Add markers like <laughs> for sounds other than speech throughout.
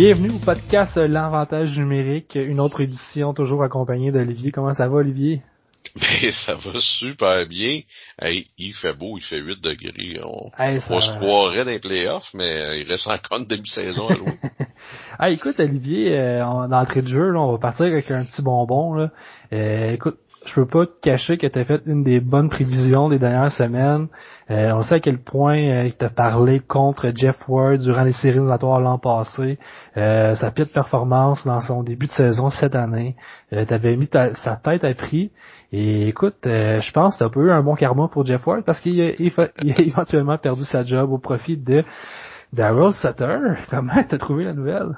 Bienvenue au podcast L'avantage numérique, une autre édition toujours accompagnée d'Olivier. Comment ça va Olivier? Ben, ça va super bien. Hey, il fait beau, il fait 8 degrés. On, Hey, ça- on se croirait dans les playoffs, mais euh, il reste encore une demi-saison à jouer. Ah, <laughs> écoute, Olivier, euh, en entrée de jeu, là, on va partir avec un petit bonbon. Là. Euh, écoute, je peux pas te cacher que tu as fait une des bonnes prévisions des dernières semaines. Euh, on sait à quel point euh, tu as parlé contre Jeff Ward durant les séries éliminatoires l'an passé. Euh, sa pire performance dans son début de saison cette année. Euh, tu avais mis ta- sa tête à prix. Et écoute, euh, je pense que tu as pas eu un bon karma pour Jeff Ward parce qu'il a, <laughs> a éventuellement perdu sa job au profit de Daryl Sutter. Comment t'as trouvé la nouvelle?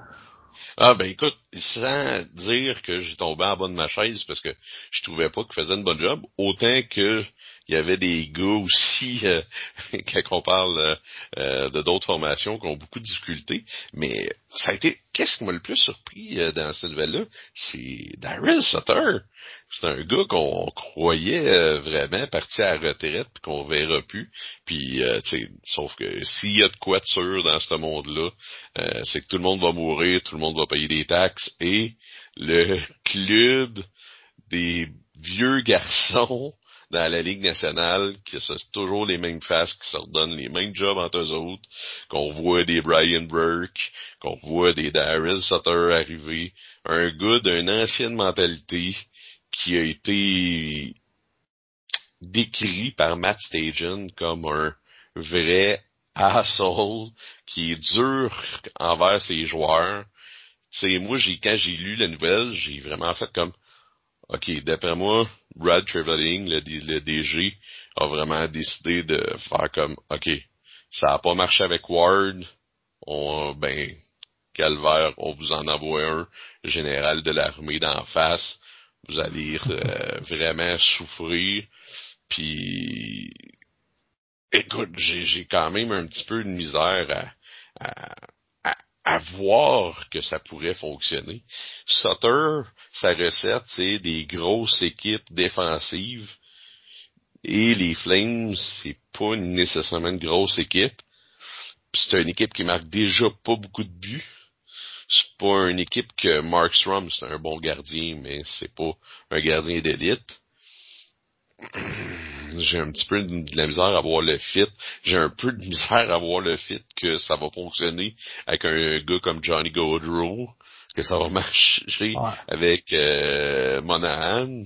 Ah ben écoute, sans dire que j'ai tombé en bas de ma chaise parce que je trouvais pas qu'il faisait une bonne job, autant que il y avait des gars aussi, euh, <laughs> quand on parle euh, euh, de d'autres formations qui ont beaucoup de difficultés, mais ça a été, qu'est-ce qui m'a le plus surpris euh, dans cette nouvelle-là, c'est Daryl Sutter. C'est un gars qu'on croyait euh, vraiment parti à la retraite puis qu'on verra plus. Puis, sauf que s'il y a de quoi de sûr dans ce monde-là, c'est que tout le monde va mourir, tout le monde va payer des taxes et le <laughs> club des vieux garçons dans la Ligue nationale, que c'est toujours les mêmes faces qui se redonnent les mêmes jobs entre eux autres, qu'on voit des Brian Burke, qu'on voit des Daryl Sutter arriver, un gars d'une ancienne mentalité qui a été décrit par Matt Stagen comme un vrai asshole qui est dur envers ses joueurs. C'est moi j'ai quand j'ai lu la nouvelle, j'ai vraiment fait comme OK, d'après moi, Brad Trevelling, le, DG, a vraiment décidé de faire comme OK, ça a pas marché avec Ward, on ben calvaire, on vous en envoie un, général de l'armée d'en face, vous allez <laughs> euh, vraiment souffrir. Puis écoute, j'ai j'ai quand même un petit peu de misère à, à, à, voir que ça pourrait fonctionner. Sutter, sa recette, c'est des grosses équipes défensives. Et les Flames, c'est pas nécessairement une grosse équipe. C'est une équipe qui marque déjà pas beaucoup de buts. C'est pas une équipe que Mark Strom, c'est un bon gardien, mais c'est pas un gardien d'élite. J'ai un petit peu de la misère à voir le fit. J'ai un peu de misère à voir le fit que ça va fonctionner avec un gars comme Johnny Gaudreau, que ça va marcher Ouais. avec euh, Monahan.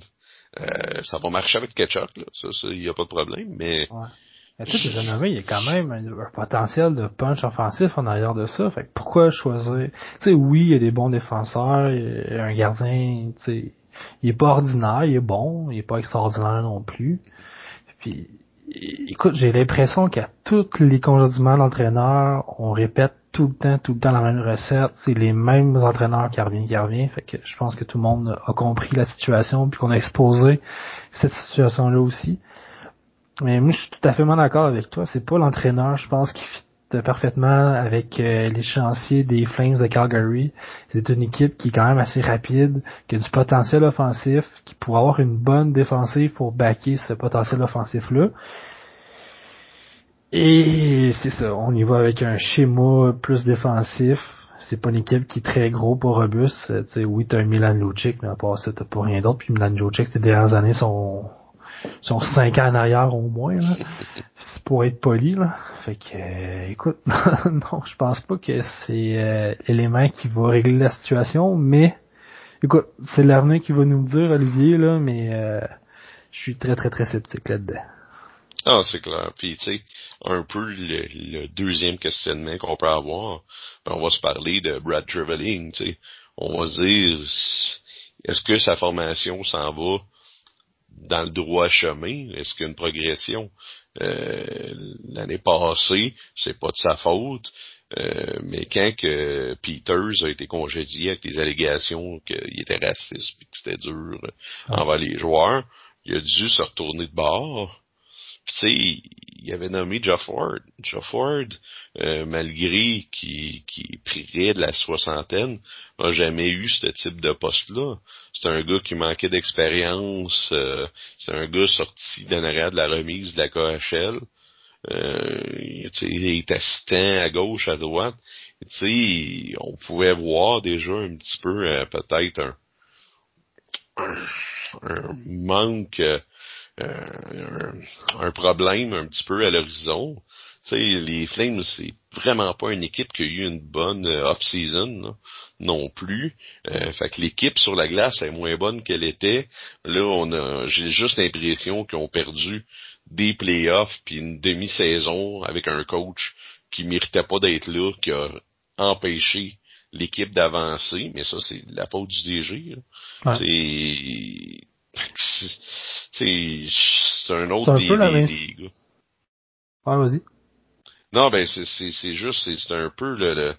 Euh, ça va marcher avec Ketchup, là. Ça, ça, y a pas de problème, mais Ouais. Mais tu sais, il y a quand même un, un potentiel de punch offensif en arrière de ça. Fait que pourquoi choisir? Tu sais, oui, il y a des bons défenseurs, il y a un gardien, tu sais, il est pas ordinaire, il est bon, il est pas extraordinaire non plus. Puis, écoute, j'ai l'impression qu'à tous les congédiements d'entraîneurs, on répète tout le temps, tout le temps la même recette. C'est les mêmes entraîneurs qui reviennent, qui reviennent. Fait que je pense que tout le monde a compris la situation puis qu'on a exposé cette situation-là aussi. Mais moi, je suis tout à fait d'accord avec toi. C'est pas l'entraîneur, je pense, qui fit parfaitement avec euh, l'échéancier des Flames de Calgary. C'est une équipe qui est quand même assez rapide, qui a du potentiel offensif, qui pourrait avoir une bonne défensive pour backer ce potentiel offensif-là. Et c'est ça, on y va avec un schéma plus défensif. C'est pas une équipe qui est très gros, pas robuste. Sais, oui, t'as un Milan Lucic, mais à part ça, t'as pas rien d'autre. Puis Milan Lucic, ces dernières années sont sont cinq ans en arrière au moins, là. C'est pour être poli, là. Fait que, euh, écoute, <laughs> non, je pense pas que c'est euh, l'élément qui va régler la situation, mais, écoute, c'est l'avenir qui va nous le dire, Olivier, là, mais euh, je suis très, très, très sceptique là-dedans. Ah, c'est clair. Puis, tu sais, un peu le, le deuxième questionnement qu'on peut avoir, ben, on va se parler de Brad Trevelling, tu sais. On va se dire, est-ce que sa formation s'en va dans le droit chemin? Est-ce qu'il y a une progression? Euh, L'année passée, c'est pas de sa faute. Euh, mais quand que Peters a été congédié avec des allégations qu'il était raciste et que c'était dur envers les joueurs, il a dû se retourner de bord. Puis tu sais, il avait nommé Jeff Ford. Jeff euh, malgré qu'il qui prirait de la soixantaine, n'a jamais eu ce type de poste-là. C'est un gars qui manquait d'expérience. euh, c'est un gars sorti d'en arrière de la remise de la KHL. Euh, il est assistant à gauche, à droite. sais, on pouvait voir déjà un petit peu euh, peut-être un, un, manque, euh, un, un, problème un petit peu à l'horizon. Tu sais, les Flames, c'est vraiment pas une équipe qui a eu une bonne euh, off-season non plus. Euh, fait que l'équipe sur la glace est moins bonne qu'elle était. Là, on a, j'ai juste l'impression qu'ils ont perdu des playoffs puis une demi-saison avec un coach qui méritait pas d'être là, qui a empêché l'équipe d'avancer. Mais ça, c'est la faute du DG. C'est c'est un autre des, des, des, gars. Ouais, vas-y. Non, ben c'est c'est juste c'est un peu le,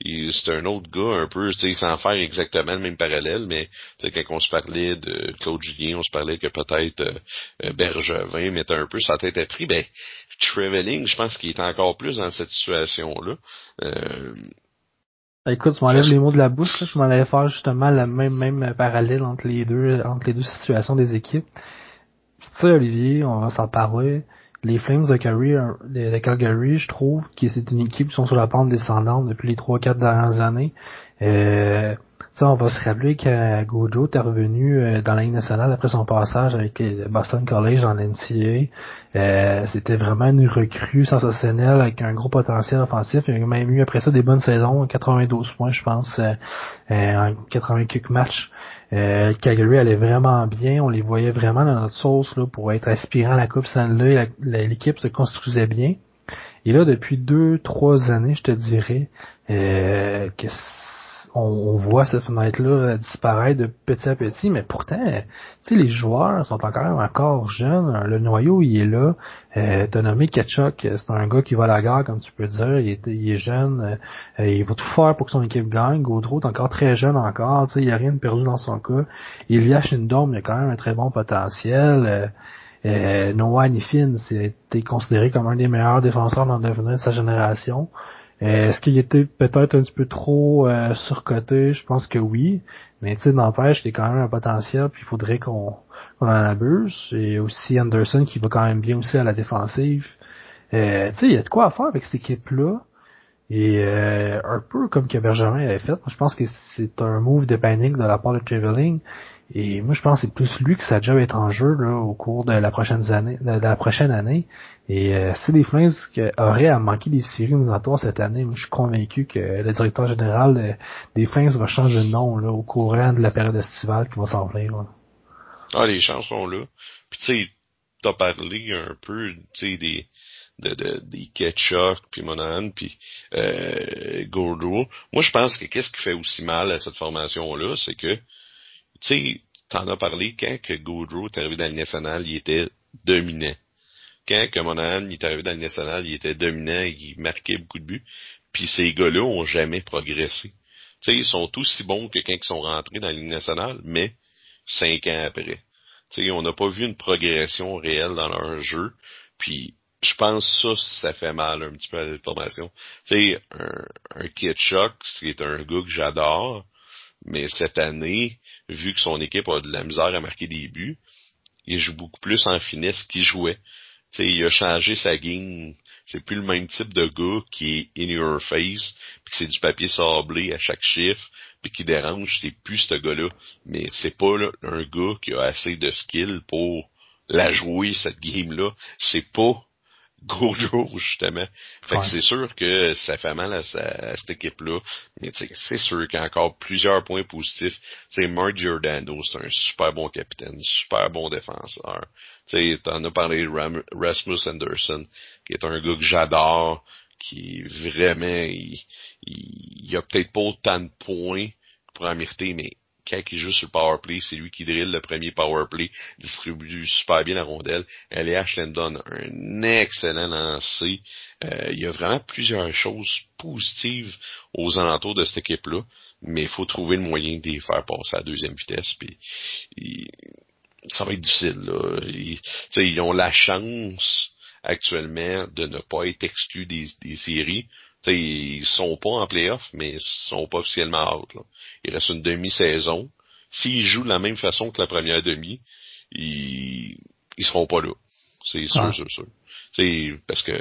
le c'est un autre gars un peu, tu sais, sans faire exactement le même parallèle, mais tu sais quand on se parlait de Claude Julien, on se parlait que peut-être euh, Bergevin mettait un peu sa tête à prix, ben Traveling, je pense qu'il est encore plus dans cette situation là. Euh, Écoute, tu m'enlèves les mots de la bouche, là. je m'en allais faire justement le même même parallèle entre les deux entre les deux situations des équipes. Tu sais, Olivier, on va s'en parler les Flames de Calgary, de Calgary, je trouve que c'est une équipe qui sont sur la pente descendante depuis les 3-4 dernières années. Euh, on va se rappeler que Gojo est revenu euh, dans la Ligue nationale après son passage avec le Boston College dans l'NCAA. Euh, c'était vraiment une recrue sensationnelle avec un gros potentiel offensif. Il a même eu après ça des bonnes saisons, 92 points je pense, euh, en 80 quelques matchs. Euh, Calgary allait vraiment bien, on les voyait vraiment dans notre sauce là, pour être aspirant à la Coupe Stanley, l'équipe se construisait bien. Et là, depuis deux, trois années, je te dirais, euh, que on, voit cette fenêtre-là euh, disparaître de petit à petit, mais pourtant, tu sais, les joueurs sont encore encore jeunes. Le noyau, il est là. Euh, T'as nommé Ketchuk, c'est un gars qui va à la gare, comme tu peux dire. Il est, il est jeune. Euh, il va tout faire pour que son équipe gagne. Gaudreau est encore très jeune encore. Tu sais, il n'y a rien de perdu dans son cas. Il a Shindom, il a quand même un très bon potentiel. Euh, euh Noah Nifin, c'était considéré comme un des meilleurs défenseurs dans le devenir de sa génération. Euh, est-ce qu'il était peut-être un petit peu trop euh, surcoté? Je pense que oui. Mais tu sais, n'empêche, il y a quand même un potentiel, puis il faudrait qu'on en abuse. Et aussi Anderson qui va quand même bien aussi à la défensive. Euh, tu sais, il y a de quoi à faire avec cette équipe-là. Et euh, un peu comme que Benjamin avait fait, je pense que c'est un move de panique de la part de Traveling. Et moi, je pense que c'est plus lui que ça job être en jeu là, au cours de la prochaine année. De, la prochaine année. Et euh, si les Flames auraient à manquer des séries éliminatoires cette année, moi, je suis convaincu que le directeur général des Flames va changer de nom là, au courant de la période estivale qui va s'en venir. Ah, les chances sont là. Puis tu sais, t'as parlé un peu, tu sais, des de, de, des Ketchuk, puis Monahan, puis euh, Gordo. Moi, je pense que qu'est-ce qui fait aussi mal à cette formation-là, c'est que, tu sais, t'en as parlé, quand que Gaudreau est arrivé dans le national, il était dominant. Quand que Monahan est arrivé dans le national, il était dominant, il marquait beaucoup de buts. Puis ces gars-là ont jamais progressé. Tu sais, ils sont aussi bons que quand ils sont rentrés dans la Ligue nationale, mais cinq ans après. Tu sais, on n'a pas vu une progression réelle dans leur jeu. Puis je pense ça, ça fait mal un petit peu à la formation. Tu sais, un, un Kitchuk, c'est un gars que j'adore, mais cette année, vu que son équipe a de la misère à marquer des buts, il joue beaucoup plus en finesse qu'il jouait. Tu sais, il a changé sa game. C'est plus le même type de gars qui est in your face, puis que c'est du papier sablé à chaque chiffre, puis qui dérange. C'est plus ce gars-là. Mais c'est pas un gars qui a assez de skill pour la jouer cette game-là. C'est pas Gojo, <laughs> justement. Fait que c'est sûr que ça fait mal à, cette équipe-là. Mais c'est sûr qu'il y a encore plusieurs points positifs. C'est Mark Giordano, c'est un super bon capitaine, super bon défenseur. Tu en as parlé de Rasmus Anderson, qui est un gars que j'adore, qui vraiment, il, il, a peut-être pas autant de points pour en mériter, mais quand il joue sur le power play, c'est lui qui drille le premier power play, distribue super bien la rondelle. Elias donne un excellent lancer. Euh, il y a vraiment plusieurs choses positives aux alentours de cette équipe-là, mais il faut trouver le moyen de les faire passer à deuxième vitesse. Puis, ça va être difficile. Là. Ils, ils ont la chance actuellement de ne pas être exclus des, des séries. T'sais, ils sont pas en playoff, mais ils sont pas officiellement out. Là. Il reste une demi-saison. S'ils jouent de la même façon que la première demi, ils, ils seront pas là. C'est sûr, Ah. sûr, sûr. Parce que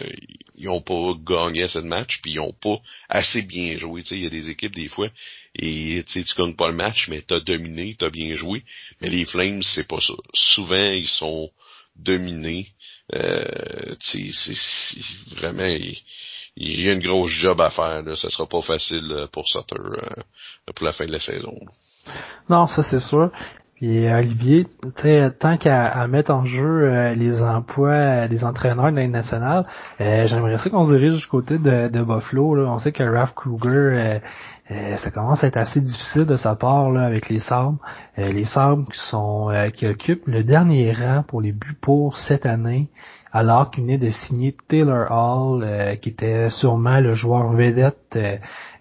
ils ont pas gagné cette match, puis ils ont pas assez bien joué. Il y a des équipes des fois, et tu tu gagnes pas le match, mais t'as dominé, t'as bien joué. Mais les Flames, c'est pas ça. Souvent, ils sont dominés. Euh, c'est vraiment, il, y a une grosse job à faire. Là. Ça sera pas facile euh, pour Sutter euh, pour la fin de la saison. Non, ça c'est sûr. Puis euh, Olivier, tant qu'à mettre en jeu euh, les emplois euh, des entraîneurs de l'année nationale, euh, j'aimerais ça qu'on se dirige du côté de, de Buffalo. Là. On sait que Ralph Kruger, euh, euh, ça commence à être assez difficile de sa part là, avec les Sabres. Les Sabres qui sont qui occupent le dernier rang pour les buts pour cette année, alors qu'il venait de signer Taylor Hall, qui était sûrement le joueur vedette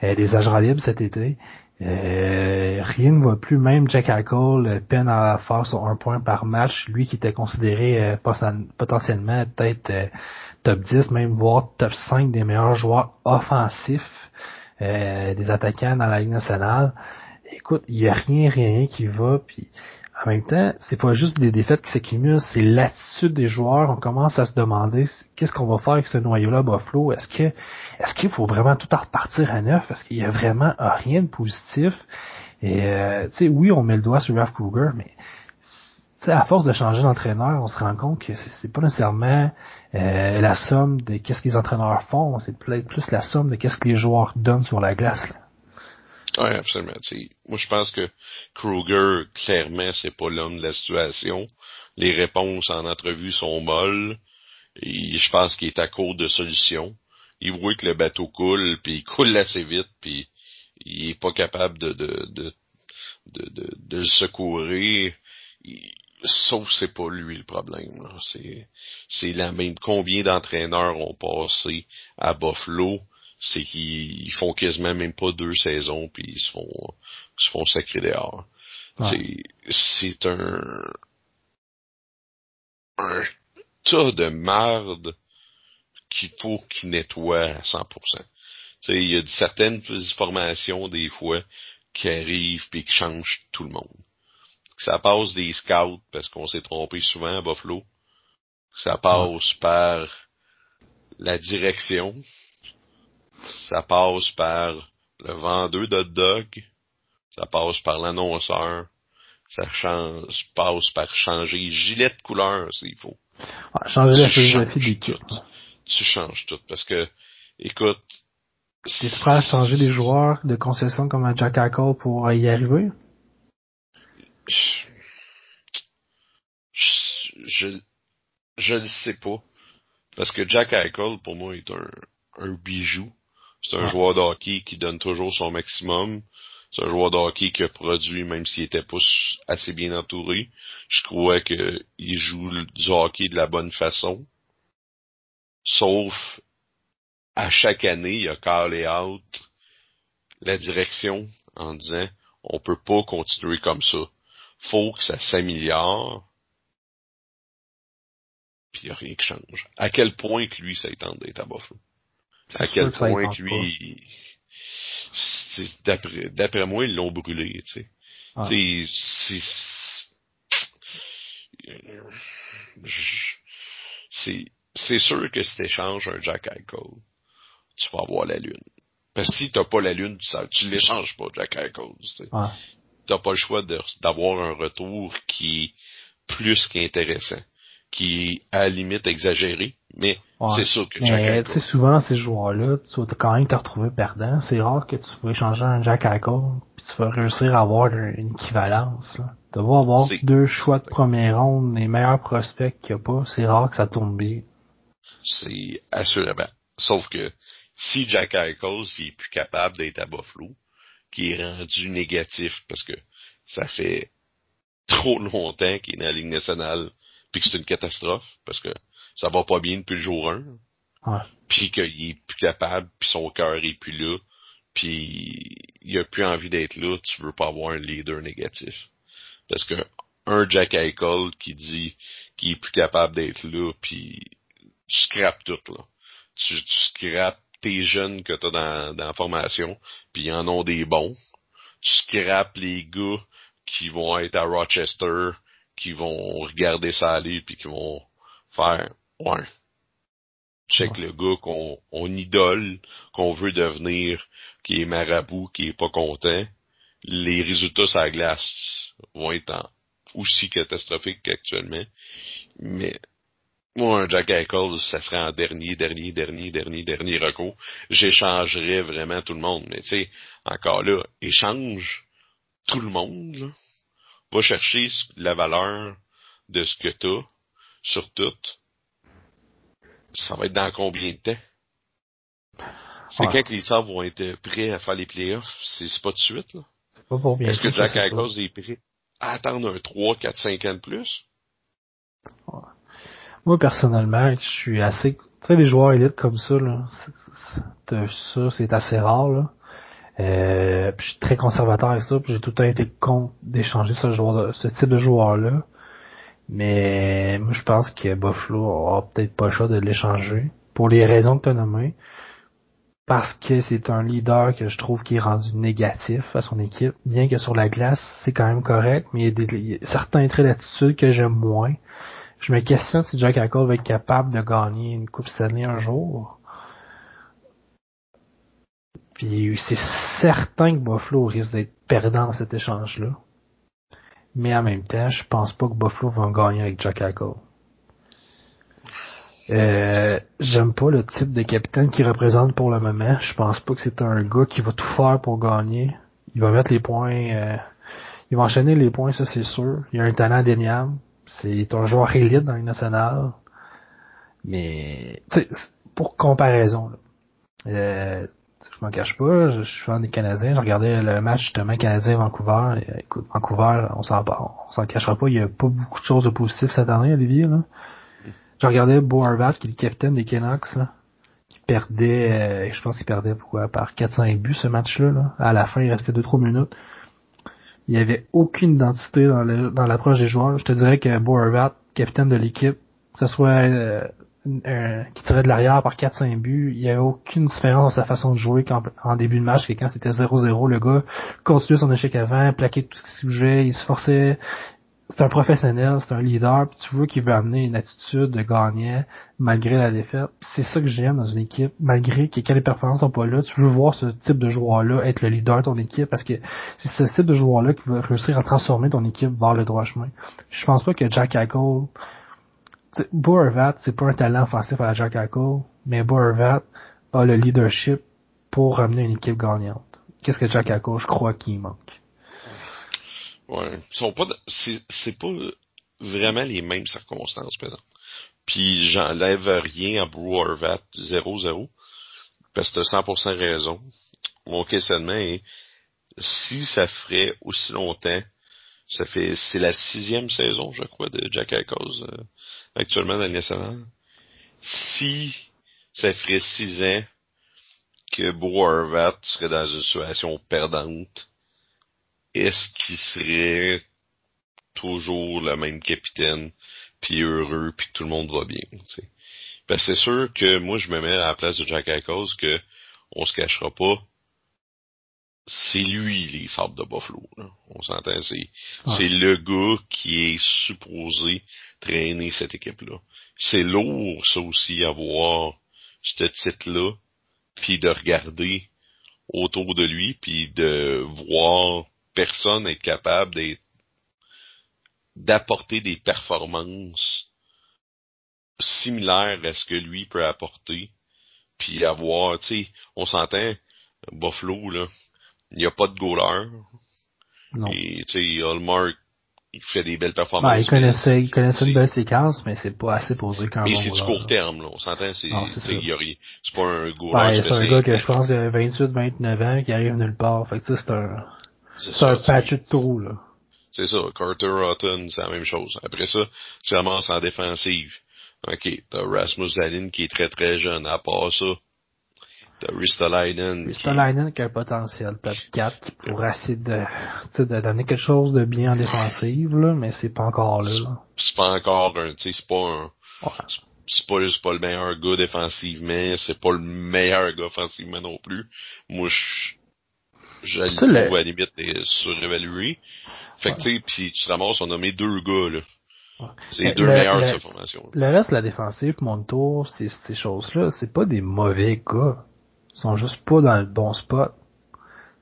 des agents libres cet été. Euh, rien ne va plus, même Jack Eichel euh, peine à faire son un point par match, lui qui était considéré euh, poten- potentiellement peut-être euh, top 10, même voire top 5 des meilleurs joueurs offensifs des attaquants dans la Ligue nationale. Écoute, il y a rien, rien qui va, puis en même temps, c'est pas juste des défaites qui s'accumulent, c'est l'attitude des joueurs. On commence à se demander qu'est-ce qu'on va faire avec ce noyau-là, Buffalo. Est-ce que, est-ce qu'il faut vraiment tout en repartir à neuf? Parce qu'il y a vraiment rien de positif? Et euh, tu sais, oui, on met le doigt sur Ralph Kruger, mais à force de changer d'entraîneur, on se rend compte que c'est pas nécessairement euh, la somme de qu'est-ce que les entraîneurs font, c'est peut-être plus la somme de qu'est-ce que les joueurs donnent sur la glace. Là. Oui, absolument. Moi, je pense que Kruger, clairement, c'est pas l'homme de la situation. Les réponses en entrevue sont molles. Je pense qu'il est à court de solutions. Il voit que le bateau coule, puis il coule assez vite, puis il est pas capable de de de de, de, le secourir. Il- sauf c'est pas lui le problème. C'est c'est la même. Combien d'entraîneurs ont passé à Buffalo? C'est qu'ils ils font quasiment même pas deux saisons puis ils se font ils se font sacrer dehors. Ouais. C'est c'est un un tas de marde qu'il faut qu'il nettoie à 100%. Tu sais, il y a certaines formations des fois qui arrivent puis qui changent tout le monde. Ça passe des scouts parce qu'on s'est trompé souvent à Buffalo. Ça passe par la direction. Ça passe par le vendeur de dog. Ça passe par l'annonceur. Ça change, passe par changer gilet de couleur s'il faut. Ouais, changer la Tu philosophie changes d'équipe. tout. Tu changes tout parce que, écoute, T'es prêt à changer des joueurs de concession comme un Jack Eichel pour y arriver? je, je, je le sais pas. Parce que Jack Eichel, pour moi, est un, un bijou. C'est un Ouais. joueur de hockey qui donne toujours son maximum. C'est un joueur de hockey qui a produit, même s'il était pas assez bien entouré. Je crois que il joue du hockey de la bonne façon. Sauf, à chaque année, il a callé out la direction en disant, on peut pas continuer comme ça. Faut que ça s'améliore puis il n'y a rien qui change. À quel point que lui, ça tente d'être à Buffalo? À quel point que lui, d'après, d'après moi, ils l'ont brûlé, tu sais. C'est, je- c'est, c'est sûr que si t'échanges un Jack Eichel, tu vas avoir la lune. Parce que si t'as pas la lune, tu, tu l'échanges pas, Jack Eichel, tu sais. T'as pas le choix d'avoir un retour qui est plus qu'intéressant, qui est à la limite exagéré, mais Ouais. c'est sûr que Jack Mais tu sais, Eichel, souvent, ces joueurs-là, tu vas quand même te retrouver perdant. C'est rare que tu vas échanger un Jack Eichel puis tu vas réussir à avoir une équivalence. Là. Tu vas avoir deux choix de première ronde, les meilleurs prospects qu'il n'y a pas. C'est rare que ça tourne bien. c'est assurément. Sauf que si Jack Eichel s'il est plus capable d'être à Buffalo, qui est rendu négatif parce que ça fait trop longtemps qu'il est dans la Ligue nationale, puis que c'est une catastrophe, parce que ça va pas bien depuis le jour 1, Ouais. puis qu'il est plus capable, puis son cœur est plus là, puis il a plus envie d'être là, tu veux pas avoir un leader négatif. Parce que un Jack Eichel qui dit qu'il est plus capable d'être là, puis tu scrapes tout là. Tu, tu scrapes tes jeunes que t'as dans, dans la formation, puis ils en ont des bons. Tu scrapes les gars qui vont être à Rochester, qui vont regarder ça aller, puis qui vont faire, ouais, check le gars qu'on on idole, qu'on veut devenir, qui est marabout, qui est pas content, les résultats sur la glace vont être aussi catastrophiques qu'actuellement. Mais moi, un Jack Eichel, ça serait en dernier, dernier, dernier, dernier, dernier recours. J'échangerais vraiment tout le monde. Mais tu sais, encore là, échange tout le monde. Là. Va chercher la valeur de ce que t'as sur tout ça va être dans combien de temps? C'est quand que les Sabres vont être prêts à faire les playoffs? C'est pas de suite, là. Pas pour Est-ce que Jack Eichels est prêt à attendre un 3, 4, 5 ans de plus? Moi, personnellement, je suis assez... Tu sais, les joueurs élites comme ça, là, ça, c'est assez rare, là. Euh, je suis très conservateur avec ça, j'ai tout le temps été contre d'échanger ce, joueur ce type de joueur-là. Mais moi, je pense que Buffalo aura peut-être pas le choix de l'échanger. Pour les raisons que tu as nommées. Parce que c'est un leader que je trouve qui est rendu négatif à son équipe. Bien que sur la glace, c'est quand même correct, mais il y a, certains traits d'attitude que j'aime moins. Je me questionne si Jack Eichel va être capable de gagner une Coupe Stanley un jour. Puis c'est certain que Buffalo risque d'être perdant dans cet échange-là. Mais en même temps, je pense pas que Buffalo va gagner avec Jack Eichel. Euh, j'aime pas le type de capitaine qu'il représente pour le moment. Je pense pas que c'est un gars qui va tout faire pour gagner. Il va mettre les points, euh, il va enchaîner les points, ça c'est sûr. Il a un talent indéniable. C'est un joueur élite dans les nationales. Mais, pour comparaison, là. Euh, je m'en cache pas, je, suis fan des Canadiens, je regardais le match justement Canadien-Vancouver, écoute, Vancouver, on s'en on s'en cachera pas, il y a pas beaucoup de choses de positif cette année, Olivier, là. Je regardais Bo Harvat, qui est le capitaine des Canucks, là, qui perdait, euh, je pense qu'il perdait pourquoi, par 4-5 buts ce match-là, là. À la fin, il restait 2-3 minutes. Il y avait aucune identité dans l'approche des joueurs. Je te dirais que Bo Harvat, capitaine de l'équipe, que ce soit euh, euh, qui tirait de l'arrière par 4-5 buts. Il n'y avait aucune différence dans sa façon de jouer quand, en début de match que quand c'était 0-0, le gars continuait son échec avant, plaquait tout ce qu'il bougeait, il se forçait. C'est un professionnel, c'est un leader, puis tu vois qu'il veut amener une attitude de gagnant malgré la défaite. C'est ça que j'aime dans une équipe, malgré que les performances sont pas là, tu veux voir ce type de joueur-là être le leader de ton équipe parce que c'est ce type de joueur-là qui va réussir à transformer ton équipe vers le droit chemin. Je pense pas que Jack Eichel Boervat, c'est pas un talent offensif à la Jack Eichel, mais Boervat a le leadership pour ramener une équipe gagnante. Qu'est-ce que Jack Eichel, je crois qu'il manque? Ouais, sont pas, c'est pas vraiment les mêmes circonstances, par exemple. Puis j'enlève rien à Boervat 0-0, parce que t'as 100% raison. Mon questionnement est, si ça ferait aussi longtemps ça fait, c'est la sixième saison, je crois, de Jack Eichels, euh, actuellement dans le. Si ça ferait six ans que Bo serait dans une situation perdante, est-ce qu'il serait toujours le même capitaine, puis heureux, puis que tout le monde va bien, t'sais? Ben, c'est sûr que moi, je me mets à la place de Jack Eichels que on se cachera pas, c'est lui les sables de Buffalo. On s'entend, c'est c'est le gars qui est supposé traîner cette équipe-là. C'est lourd ça aussi avoir ce titre-là, puis de regarder autour de lui, puis de voir personne être capable d'être d'apporter des performances similaires à ce que lui peut apporter, puis avoir, tu sais, on s'entend, Buffalo, là, il n'y a pas de goaler. Non. Et, tu sais, Hallmark, il fait des belles performances. Ben, il connaissait, il connaissait une belle séquence, mais c'est pas assez pour dire qu'un Mais c'est du court terme, là. On s'entend, c'est, c'est pas un goaler. Ben, c'est un gars que je pense de 28, 29 ans, qui arrive nulle part. Fait que, c'est un, c'est un patch de trou, là. C'est ça. Carter Rotten, c'est la même chose. Après ça, tu ramasses en défensive. OK. T'as Rasmus Allen qui est très très jeune. À part ça, Ristolainen. Ristolainen qui... a un potentiel? Top 4 qui pourrait essayer de, de donner quelque chose de bien en défensive, là, mais c'est pas encore là. C'est pas encore un, tu sais, c'est pas un, c'est pas, pas le meilleur gars défensivement, c'est pas le meilleur gars offensivement non plus. Moi, je, je le trouve à la limite surévalué. Fait que, tu sais, pis tu ramasses, on a nommé deux gars, là. C'est les deux meilleurs de sa formation. Le reste la défensive, mon tour, ces, ces choses-là, c'est pas des mauvais gars. Sont juste pas dans le bon spot.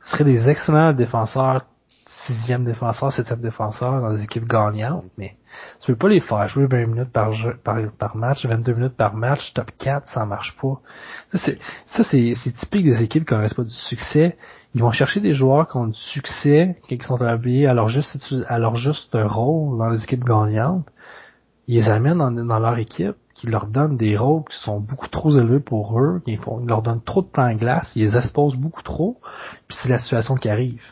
Ce seraient des excellents défenseurs sixième défenseur, septième défenseur dans des équipes gagnantes, mais tu peux pas les faire jouer 20 minutes par, jeu, par, match, 22 minutes par match, top 4, ça marche pas. Ça, c'est typique des équipes qui n'ont pas du succès. Ils vont chercher des joueurs qui ont du succès, qui sont habillés à leur juste, à leur juste rôle dans les équipes gagnantes. Ils les amènent dans, leur équipe, qui leur donnent des rôles qui sont beaucoup trop élevés pour eux, font, ils leur donnent trop de temps en glace, ils les exposent beaucoup trop, puis c'est la situation qui arrive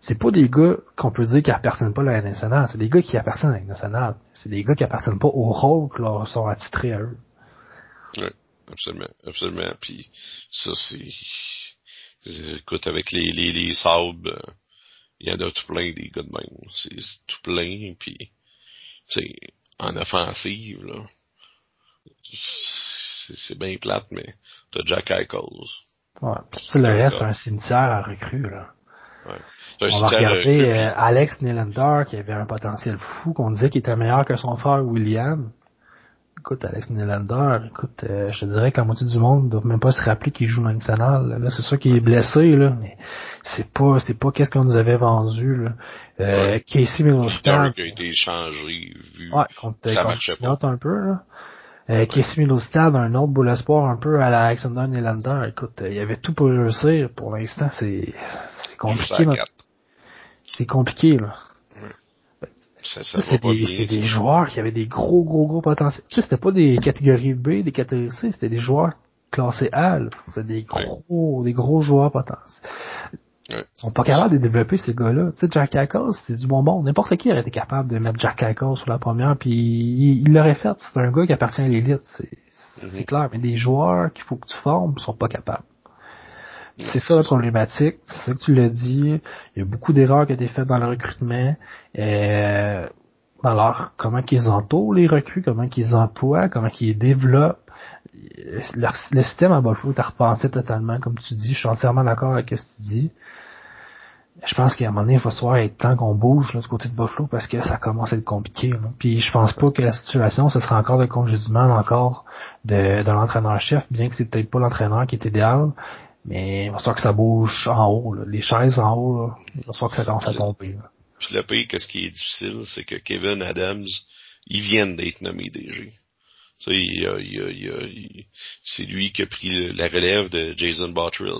c'est pas des gars qu'on peut dire qui appartiennent pas à la nationale, c'est des gars qui appartiennent à la nationale. C'est des gars qui appartiennent pas au rôle qui leur sont attitrés à eux. Oui, absolument, absolument. Puis ça c'est écoute avec les les, les sables, il y en a tout plein des gars de même. C'est tout plein puis c'est en offensive là. C'est bien plate mais t'as Jack Eichels. Ouais, pis le reste, un cimetière à recrue là. Ouais. On va regarder euh, Alex Nylander qui avait un potentiel fou, qu'on disait qu'il était meilleur que son frère William. Écoute, Alex Nylander, écoute, euh, je te dirais que la moitié du monde ne doit même pas se rappeler qu'il joue dans national. Là, c'est sûr qu'il est blessé, là, mais c'est pas, c'est pas qu'est-ce qu'on nous avait vendu, là. Euh, ouais. Casey Middlestad. qui a été échangé, vu ouais, contre, ça marchait pas. un peu, là. Euh, Casey Middlestad, un autre beau espoir un peu à la Alexander Nylander. Écoute, il y avait tout pour réussir. Pour l'instant, c'est, c'est compliqué c'est compliqué, là. Ça, ça c'est des, des, joueurs qui avaient des gros, gros, gros potentiels. Tu sais, c'était pas des catégories B, des catégories C, c'était des joueurs classés A, C'était des gros, des gros joueurs potentiels. Ils sont pas capables de développer ces gars-là. Tu sais, Jack Eichel, c'est du bonbon. N'importe qui aurait été capable de mettre Jack Eichel sur la première, puis il l'aurait fait. C'est un gars qui appartient à l'élite, c'est mm-hmm. clair. Mais des joueurs qu'il faut que tu formes sont pas capables. C'est ça la problématique, c'est ça que tu l'as dit. Il y a beaucoup d'erreurs qui ont été faites dans le recrutement. Euh, alors, comment qu'ils entourent les recrues, comment qu'ils emploient, comment qu'ils développent. Le, le système à Buffalo t'as repensé totalement, comme tu dis. Je suis entièrement d'accord avec ce que tu dis. Je pense qu'à un moment donné, il va falloir être temps qu'on bouge là, du côté de Buffalo parce que ça commence à être compliqué. Là. Puis je pense pas que la situation, ce sera encore de congédiement encore de, de l'entraîneur-chef, bien que c'est peut-être pas l'entraîneur qui est idéal, mais il va falloir que ça bouge en haut, là. les chaises en haut, là. il va falloir que ça commence à tomber. Là. Puis le pire, qu'est-ce qui est difficile, c'est que Kevin Adams, ils viennent d'être nommés DG. Tu sais, il, il, c'est lui qui a pris la relève de Jason Bottrill.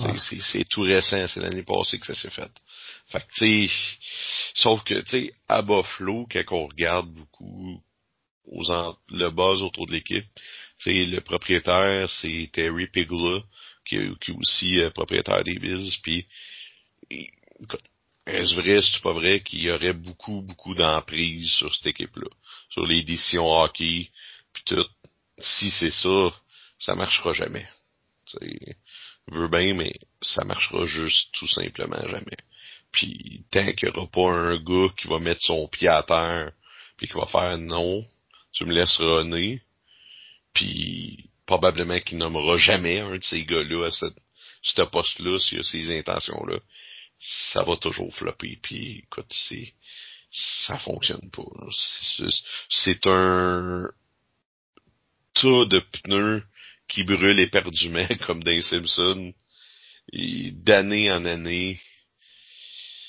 Ouais. C'est tout récent, c'est l'année passée que ça s'est fait. Fait que, tu sais, sauf que, tu sais, à Buffalo, quand on regarde beaucoup aux en, le buzz autour de l'équipe, c'est le propriétaire, c'est Terry Pigula, qui, qui est aussi euh, propriétaire des Bills. Puis, est-ce vrai, est-ce pas vrai qu'il y aurait beaucoup, beaucoup d'emprise sur cette équipe-là, sur les décisions hockey, puis tout. Si c'est ça, ça marchera jamais. je veux bien, mais ça marchera juste tout simplement jamais. Puis tant qu'il n'y aura pas un gars qui va mettre son pied à terre, puis qui va faire non, tu me laisses runner, puis probablement qu'il nommera jamais un de ces gars-là à ce poste-là s'il a ces intentions-là. Ça va toujours flopper. Puis écoute, c'est ça fonctionne pas. C'est un tas de pneus qui brûle éperdument <laughs> comme dans Simpson d'année en année.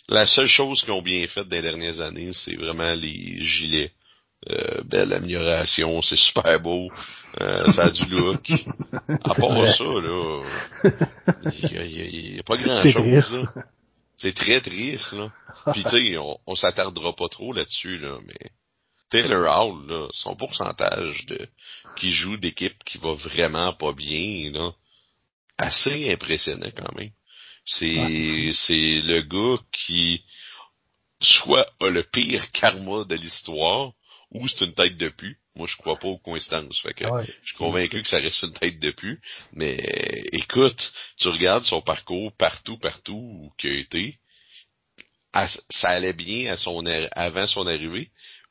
La seule chose qu'ils ont bien faite les dernières années, c'est vraiment les gilets. Euh, belle amélioration, c'est super beau, euh, ça a du look. <laughs> À part ça, là, il n'y a, pas grand-chose. C'est très triste. Là. Puis tu sais, on, on s'attardera pas trop là-dessus, là, mais Taylor Hall, là, son pourcentage de qui joue d'équipe qui va vraiment pas bien, là, assez impressionnant quand même. C'est c'est le gars qui soit a le pire karma de l'histoire, ou c'est une tête de pu. Moi, je crois pas aux coïncidences. Fait que je suis convaincu que ça reste une tête de pu. Mais écoute, tu regardes son parcours partout, partout où il a été. ça allait bien à son avant son arrivée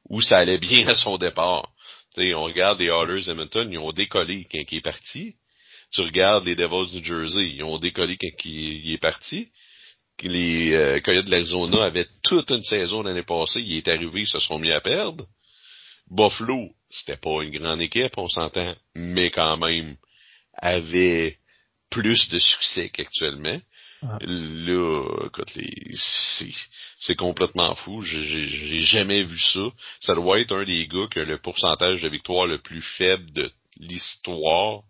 ou ça allait bien à son départ. sais, on regarde les Oilers Edmonton, ils ont décollé quand il est parti. Tu regardes les Devils New Jersey, ils ont décollé quand il, est parti. Les euh, Coyotes de l'Arizona avaient toute une saison l'année passée, il est arrivé, ils se sont mis à perdre. Buffalo, c'était pas une grande équipe, on s'entend, mais quand même avait plus de succès qu'actuellement. Là, écoute, c'est complètement fou. J'ai jamais vu ça. Ça doit être un des gars qui a le pourcentage de victoire le plus faible de l'histoire.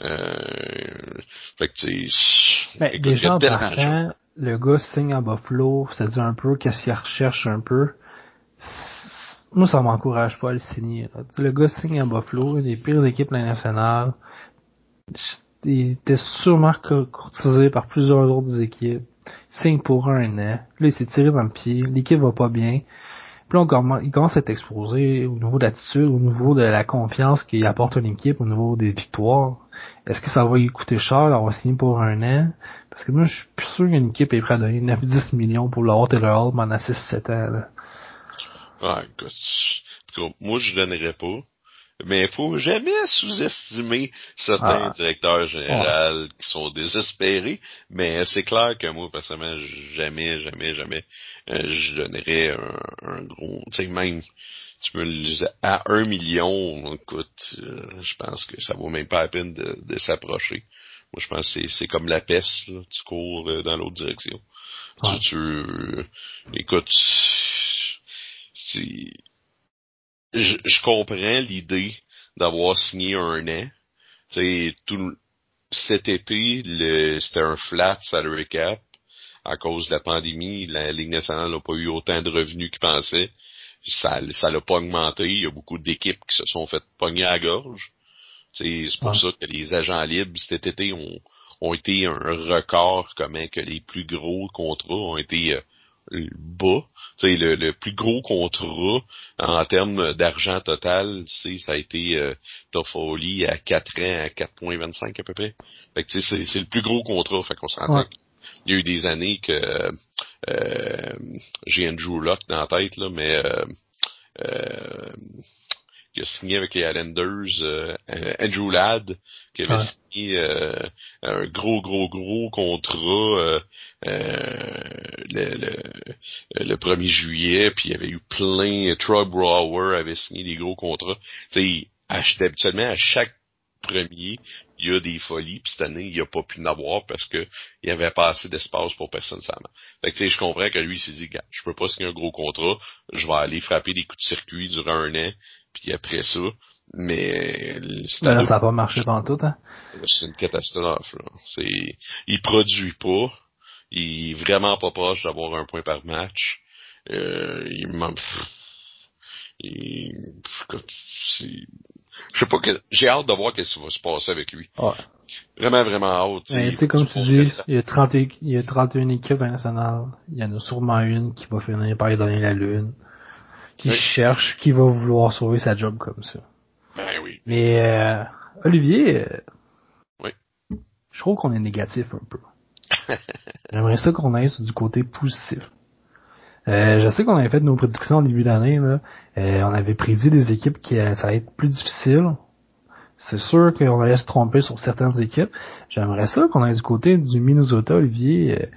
Euh, fait que ben, déjà en partant, le gars signe à Buffalo, ça dit un peu qu'est-ce qu'il recherche un peu. Moi, ça m'encourage pas à le signer. Le gars signe à Buffalo, une des pires équipes nationales il était sûrement courtisé par plusieurs autres équipes. Signe pour un an. Là, il s'est tiré dans le pied. L'équipe va pas bien. Puis là, il commence à être exposé au niveau de l'attitude, au niveau de la confiance qu'il apporte à une équipe, au niveau des victoires. Est-ce que ça va lui coûter cher? D'avoir signé pour un an? Parce que moi, je suis plus sûr qu'une équipe est prête à donner 9-10 millions pour le Taylor Hall pendant 6-7 ans. Là. Ah, écoute, moi, je donnerais pas. Mais il faut jamais sous-estimer certains ah. directeurs généraux qui sont désespérés. Mais c'est clair que moi, personnellement, jamais, jamais, jamais, euh, je donnerais un, gros, tu sais, même, tu me le à un million, écoute, euh, je pense que ça vaut même pas la peine de, s'approcher. Moi, je pense que c'est comme la peste, là, tu cours euh, dans l'autre direction. Tu, tu, écoute, je, je comprends l'idée d'avoir signé un an. Tu tout cet été, c'était un flat salary cap à cause de la pandémie. La Ligue nationale n'a pas eu autant de revenus qu'ils pensaient. Ça, ça l'a pas augmenté. Il y a beaucoup d'équipes qui se sont fait pogner à la gorge. C'est pour ça que les agents libres cet été ont, ont été un record comment que les plus gros contrats ont été bas. Le, le plus gros contrat en termes d'argent total, ça a été euh, Toffoli à 4 ans à 4.25 à peu près. Fait que c'est, c'est le plus gros contrat. Fait qu'on s'entend Il y a eu des années que euh, j'ai Andrew Luck dans la tête, là, mais euh, euh qui a signé avec les Islanders, euh, Andrew Ladd, qui avait signé euh, un gros, gros, gros contrat euh, le, le, le, 1er juillet, puis il y avait eu plein, Troy Brower avait signé des gros contrats. Tu sais, habituellement à chaque premier, il y a des folies, puis cette année, il a pas pu en avoir parce que il avait pas assez d'espace pour personne ça Fait que tu sais, je comprends que lui, il s'est dit, gars, je peux pas signer un gros contrat, je vais aller frapper des coups de circuit durant un an, puis après ça, mais là, ça n'a pas marché pendant tout, hein? C'est une catastrophe, là. C'est, il produit pas, il est vraiment pas proche d'avoir un point par match. Euh, il je sais pas que j'ai hâte de voir ce qui va se passer avec lui. Vraiment, vraiment hâte. tu sais, comme tu dis, il y a 30, il y a 31 équipes nationales. Il y en a sûrement une qui va finir par y donner la lune qui cherche, qui va vouloir sauver sa job comme ça. Ben oui. Mais euh, Olivier, euh, oui. je trouve qu'on est négatif un peu. <laughs> J'aimerais ça qu'on aille du côté positif. Euh, je sais qu'on avait fait nos prédictions au début d'année. Là. on avait prédit des équipes qui ça allait être plus difficile. C'est sûr qu'on allait se tromper sur certaines équipes. J'aimerais ça qu'on aille du côté du Minnesota, Olivier.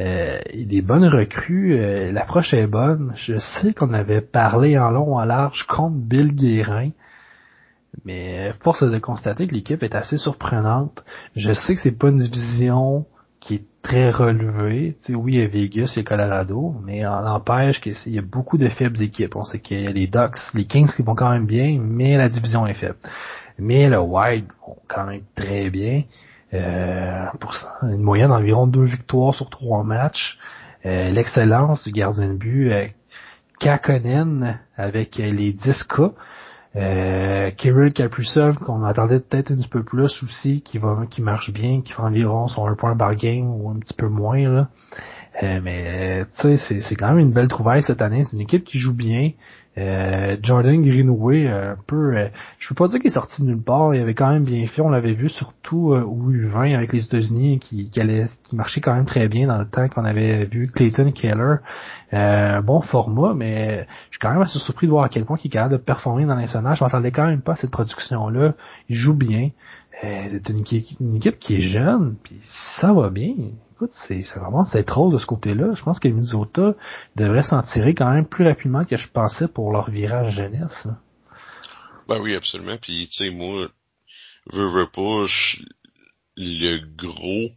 Euh, des bonnes recrues, euh, l'approche est bonne. Je sais qu'on avait parlé en long, en large contre Bill Guérin, mais force est de constater que l'équipe est assez surprenante. Je sais que c'est pas une division qui est très relevée. Tu oui, il y a Vegas, il y a Colorado, mais on empêche qu'il y a beaucoup de faibles équipes. On sait qu'il y a les Ducks, les Kings qui vont quand même bien, mais la division est faible. Mais le Wild vont quand même très bien. Euh, pour une moyenne d'environ deux victoires sur trois matchs. Euh, l'excellence du gardien de but euh, Kakonen avec les 10 cas. Euh, Kirill Kaprizov qu'on attendait peut-être un petit peu plus aussi, qui va qui marche bien, qui fait environ son un point par game ou un petit peu moins là. mais tu sais, c'est quand même une belle trouvaille cette année. C'est une équipe qui joue bien. Euh, Jordan Greenway, un peu, euh, je peux pas dire qu'il est sorti de nulle part, il avait quand même bien fait, on l'avait vu surtout euh, au U20 avec les États-Unis qui, qui, allait, qui marchait quand même très bien dans le temps qu'on avait vu Clayton Keller. Euh, bon format, mais je suis quand même assez surpris de voir à quel point il est capable de performer dans l'international. Je m'attendais quand même pas à cette production-là. Il joue bien. c'est une, une, équipe qui est jeune, puis ça va bien écoute, c'est vraiment c'est trop de ce côté-là. Je pense que Minnesota devrait s'en tirer quand même plus rapidement que je pensais pour leur virage jeunesse. Ben oui, absolument. Puis, tu sais, moi, veux, veux pas, le gros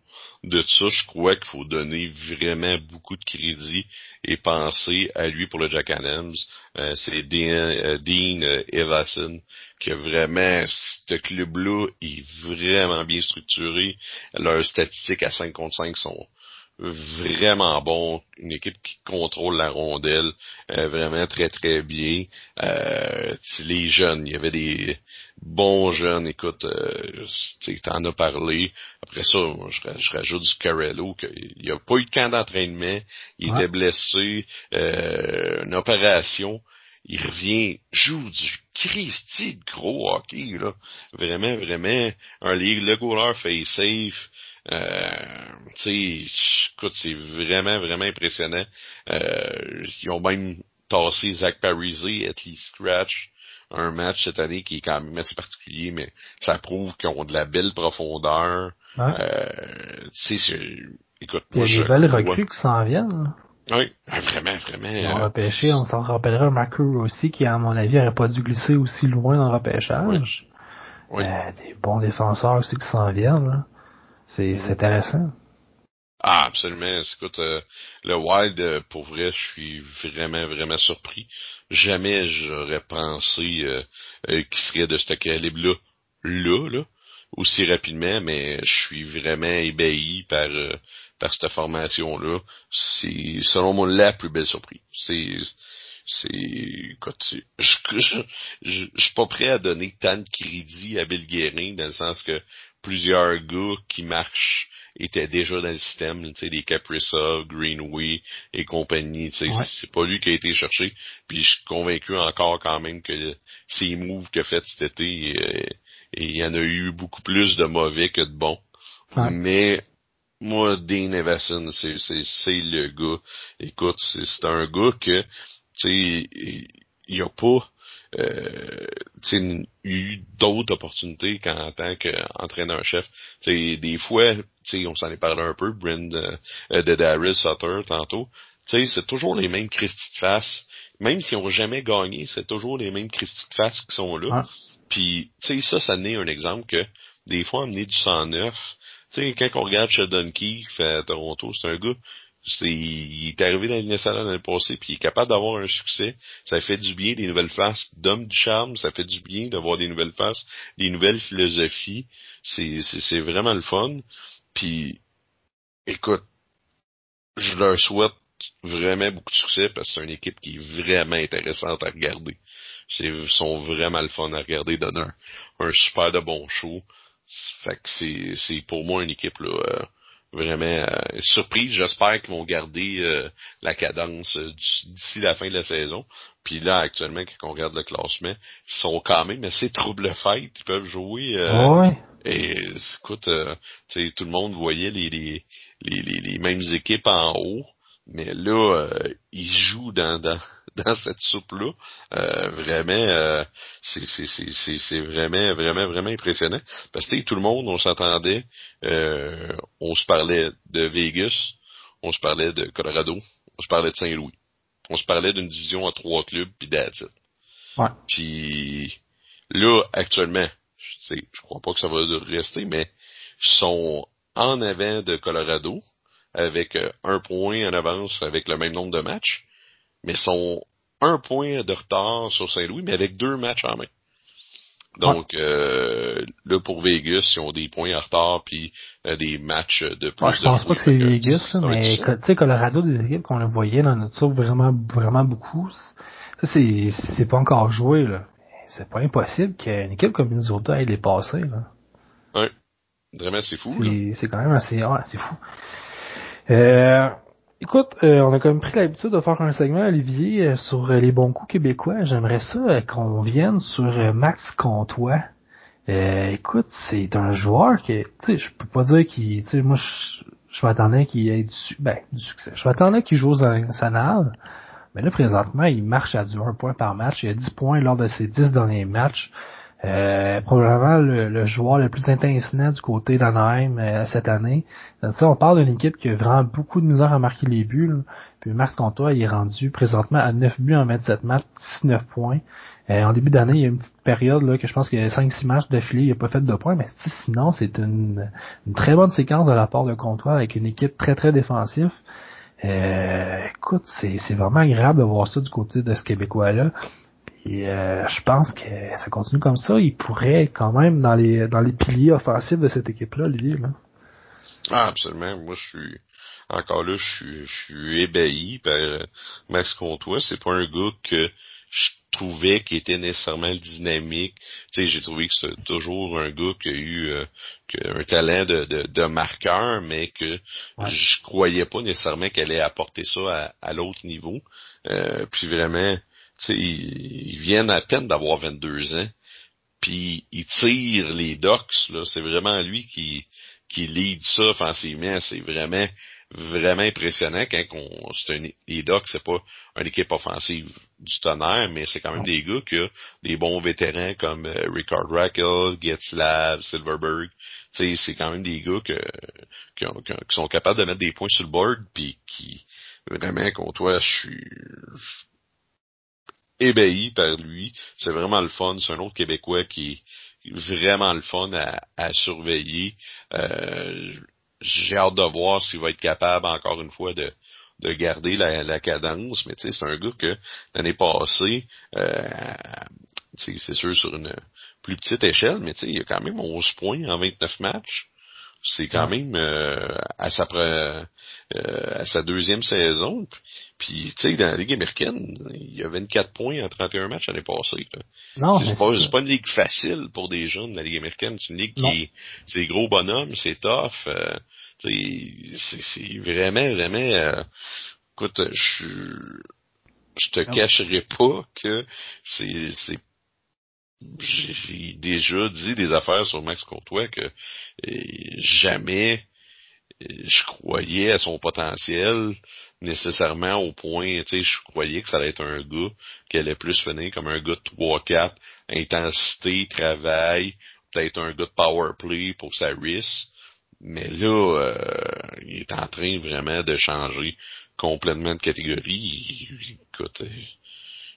de ça, je crois qu'il faut donner vraiment beaucoup de crédit et penser à lui pour le Jack Adams. Euh, c'est Dean, euh, Dean euh, qui a vraiment, ce club-là est vraiment bien structuré. Leurs statistiques à 5 contre 5 sont vraiment bon, une équipe qui contrôle la rondelle euh, vraiment très très bien. Euh, les jeunes, il y avait des bons jeunes, écoute, euh, tu en as parlé. Après ça, je, rajoute du Carello, qu'il a pas eu de camp d'entraînement, il était blessé, euh, une opération il revient, joue du Christy de gros hockey, là. Vraiment, vraiment, un le goaler fait safe. Euh, tu écoute, c'est vraiment, vraiment impressionnant. Euh, ils ont même tassé Zach Parisi, at least scratch un match cette année qui est quand même assez particulier, mais ça prouve qu'ils ont de la belle profondeur. Euh, tu sais, écoute, Il y a des belles recrues qui s'en viennent. Oui, vraiment, vraiment. Ils ont repêché, on s'en rappellera, Macro aussi, qui, à mon avis, n'aurait pas dû glisser aussi loin dans le repêchage. Oui. Euh, des bons défenseurs aussi qui s'en viennent. C'est mm-hmm. intéressant. Ah, absolument. Écoute, euh, le Wild, euh, pour vrai, je suis vraiment, vraiment surpris. Jamais j'aurais pensé euh, qu'il serait de ce calibre-là, là, là, aussi rapidement, mais je suis vraiment ébahi par par cette formation-là. C'est, selon moi, la plus belle surprise. C'est, c'est, écoute, <laughs> je, je, je, suis pas prêt à donner tant de crédit à Bill Guérin, dans le sens que plusieurs gars qui marchent étaient déjà dans le système, tu sais, des Caprissa, Greenway et compagnie, tu sais, c'est pas lui qui a été cherché, puis je suis convaincu encore quand même que ces moves qu'il a fait cet été, euh, il y en a eu beaucoup plus de mauvais que de bons. Mais moi, Dean Everson, c'est, le gars. Écoute, c'est, un gars que, tu sais, il n'y a pas euh, eu d'autres opportunités qu'en tant qu'entraîneur-chef. Des fois, on s'en est parlé un peu, Brand euh, de Darius Sutter tantôt. C'est toujours les mêmes Christy de face. Même s'ils n'ont jamais gagné, c'est toujours les mêmes Christy de face qui sont là. Puis, tu sais, ça, ça n'est un exemple que des fois, amener du 109, tu sais, quand on regarde Sheldon Keefe à Toronto, c'est un gars, c'est, il est arrivé dans nationale l'année passée, puis il est capable d'avoir un succès. Ça fait du bien, des nouvelles faces d'hommes du charme, ça fait du bien d'avoir des nouvelles faces, des nouvelles philosophies. C'est, c'est, c'est vraiment le fun. Puis, écoute, je leur souhaite vraiment beaucoup de succès parce que c'est une équipe qui est vraiment intéressante à regarder. Ils sont vraiment le fun à regarder, donnent un, un super de bon show. Fait que c'est, c'est pour moi une équipe là, euh, vraiment euh, surprise. J'espère qu'ils vont garder euh, la cadence d'ici la fin de la saison. Puis là, actuellement, quand on regarde le classement, ils sont quand même assez trouble fête. Ils peuvent jouer. ouais. Et écoute, tout le monde voyait les, les, les, les, mêmes équipes en haut. Mais là, ils jouent dans, dans, <laughs> dans cette soupe-là. Euh, vraiment, euh, c'est vraiment, vraiment, vraiment impressionnant. Parce que tout le monde, on s'entendait, euh, on se parlait de Vegas, on se parlait de Colorado, on se parlait de Saint-Louis. On se parlait d'une division à trois clubs, puis that's Ouais. Puis là, actuellement, je, je crois pas que ça va rester, mais sont en avant de Colorado, avec un point en avance avec le même nombre de matchs mais sont un point de retard sur Saint-Louis, mais avec deux matchs en main. Donc euh, là pour Vegas, ils ont des points en retard puis euh, des matchs de plus. Ouais, je pense pas que c'est Vegas, mais tu sais Colorado des équipes qu'on le voyait dans notre tour vraiment vraiment beaucoup. Ça c'est c'est pas encore joué là. C'est pas impossible qu'une équipe comme Minnesota aille les passer là. Ouais. Vraiment c'est fou. C'est quand même assez ouais, c'est fou. Euh, Écoute, euh, on a quand même pris l'habitude de faire un segment, Olivier, euh, sur euh, les bons coups québécois. J'aimerais ça qu'on vienne sur Max Comtois. écoute, c'est un joueur que, tu sais, je peux pas dire qu'il, tu sais, moi, je, m'attendais qu'il ait du, ben, du succès. Je m'attendais qu'il joue aux nationales. Mais là, présentement, il marche à du 1 point par match. Il a 10 points lors de ses 10 derniers matchs. Euh, probablement le, joueur le plus intentionnel du côté d'Anaheim euh, cette année. on parle d'une équipe qui a vraiment beaucoup de misère à marquer les buts. Puis Max Comtois, est rendu présentement à 9 buts en 27 matchs, 19 points. Euh, en début d'année, il y a une petite période là, que je pense a 5-6 matchs d'affilée, il n'a pas fait de points, mais sinon, c'est une, très bonne séquence de la part de Comtois avec une équipe très très défensive. Euh, écoute, c'est, vraiment agréable de voir ça du côté de ce Québécois-là. Et euh, je pense que ça continue comme ça, il pourrait quand même dans les dans les piliers offensifs de cette équipe-là, Olivier. Là. Ah, absolument. Moi, je suis encore là, je suis, je suis ébahi par Max Comtois. C'est pas un gars que je trouvais qu'il était nécessairement dynamique. Tu sais, j'ai trouvé que c'est toujours un gars qui a eu euh, un talent de, de, marqueur, mais que je croyais pas nécessairement qu'elle allait apporter ça à, l'autre niveau. Euh, puis vraiment, tu sais, ils, viennent à peine d'avoir 22 ans, puis ils tirent les docks, là. C'est vraiment lui qui qui lead ça offensivement. C'est vraiment vraiment impressionnant quand on, c'est un, les Ducks, c'est pas une équipe offensive du tonnerre, mais c'est quand même des gars qui ont des bons vétérans comme euh, Ricard Rackle, Getzlav, Silverberg. c'est quand même des gars que, qui, sont capables de mettre des points sur le board, puis qui vraiment contre toi, je suis ébahi par lui. C'est vraiment le fun. C'est un autre Québécois qui est vraiment le fun à, à surveiller. Euh, j'ai hâte de voir s'il va être capable encore une fois de, de garder la, la cadence, mais tu sais, c'est un gars que l'année passée, euh, c'est sûr sur une plus petite échelle, mais tu sais, il a quand même 11 points en 29 matchs. C'est quand même euh, à sa euh, à sa deuxième saison. Puis, tu sais, dans la Ligue américaine, il y a 24 points en 31 matchs l'année passée. Non, c'est pas, pas, une ligue facile pour des jeunes, la Ligue américaine. C'est une ligue qui c'est des gros bonhommes, c'est tough. Euh, c'est vraiment, vraiment... Euh, écoute, je je te cacherai pas que c'est j'ai déjà dit des affaires sur Max Courtois que euh, jamais je croyais à son potentiel nécessairement au point, tu sais, je croyais que ça allait être un gars qui allait plus finir comme un gars de 3-4, intensité, travail, peut-être un gars de power play pour sa risque. Mais là, euh, il est en train vraiment de changer complètement de catégorie. Écoute,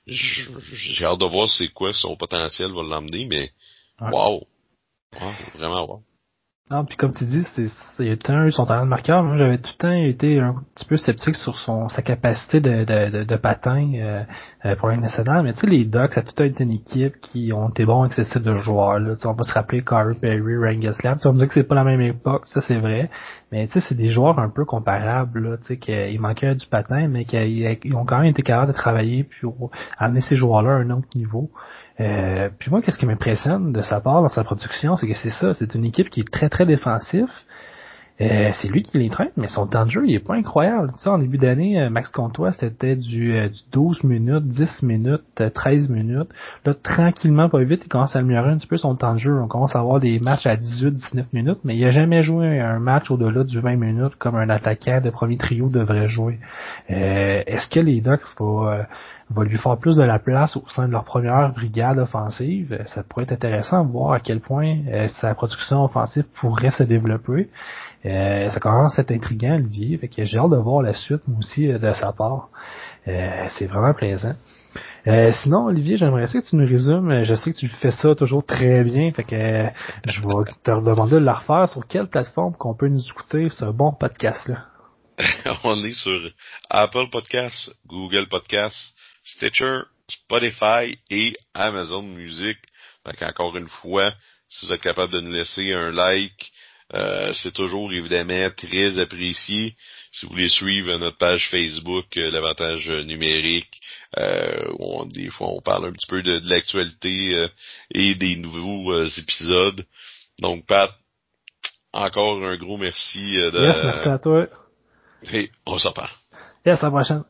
j'ai hâte de voir c'est quoi son potentiel va l'emmener, mais wow. wow! Vraiment wow. Non, puis comme tu dis, c'est, a tout eu son talent de marqueur. Moi, j'avais tout le temps été un petit peu sceptique sur son sa capacité de, de, de, patin euh, euh, pour national. Mais tu sais, les Ducks, ça a tout été une équipe qui ont été bons avec ce type de joueurs. Là. on va se rappeler Carter Perry, Ryan Slam. Tu vas me dire que c'est pas la même époque, ça c'est vrai. Mais tu sais, c'est des joueurs un peu comparables. Là, tu sais, qu'ils manquaient du patin, mais qu'ils ont quand même été capables de travailler pour amener ces joueurs-là à un autre niveau. Euh, puis moi, qu'est-ce qui m'impressionne de sa part dans sa production, c'est que c'est ça, c'est une équipe qui est très très défensif. Euh, c'est lui qui les traîne, mais son temps de jeu, il est pas incroyable. Ça, en début d'année, euh, Max Comtois, c'était du, du 12 minutes, 10 minutes, 13 minutes. Là, tranquillement, pas vite, il commence à améliorer un petit peu son temps de jeu. On commence à avoir des matchs à 18, 19 minutes, mais il a jamais joué un match au-delà du 20 minutes comme un attaquant de premier trio devrait jouer. Est-ce que les Ducks vont va lui faire plus de la place au sein de leur première brigade offensive? Ça pourrait être intéressant de voir à quel point euh, sa production offensive pourrait se développer. Euh, ça commence à être intriguant, Olivier. Fait que j'ai hâte de voir la suite, moi aussi, euh, de sa part. c'est vraiment plaisant. sinon, Olivier, j'aimerais que tu nous résumes. Je sais que tu fais ça toujours très bien. Fait que je vais te demander de la refaire. Sur quelle plateforme qu'on peut nous écouter ce bon podcast-là? <laughs> On est sur Apple Podcasts, Google Podcasts, Stitcher, Spotify et Amazon Music. Donc encore une fois, si vous êtes capable de nous laisser un like, euh, c'est toujours évidemment très apprécié. Si vous voulez suivre notre page Facebook, euh, l'avantage numérique, euh, on, des fois on parle un petit peu de, l'actualité et des nouveaux épisodes. Donc Pat, encore un gros merci. de, yes, merci à toi. Et on s'en parle. Yes, à la prochaine.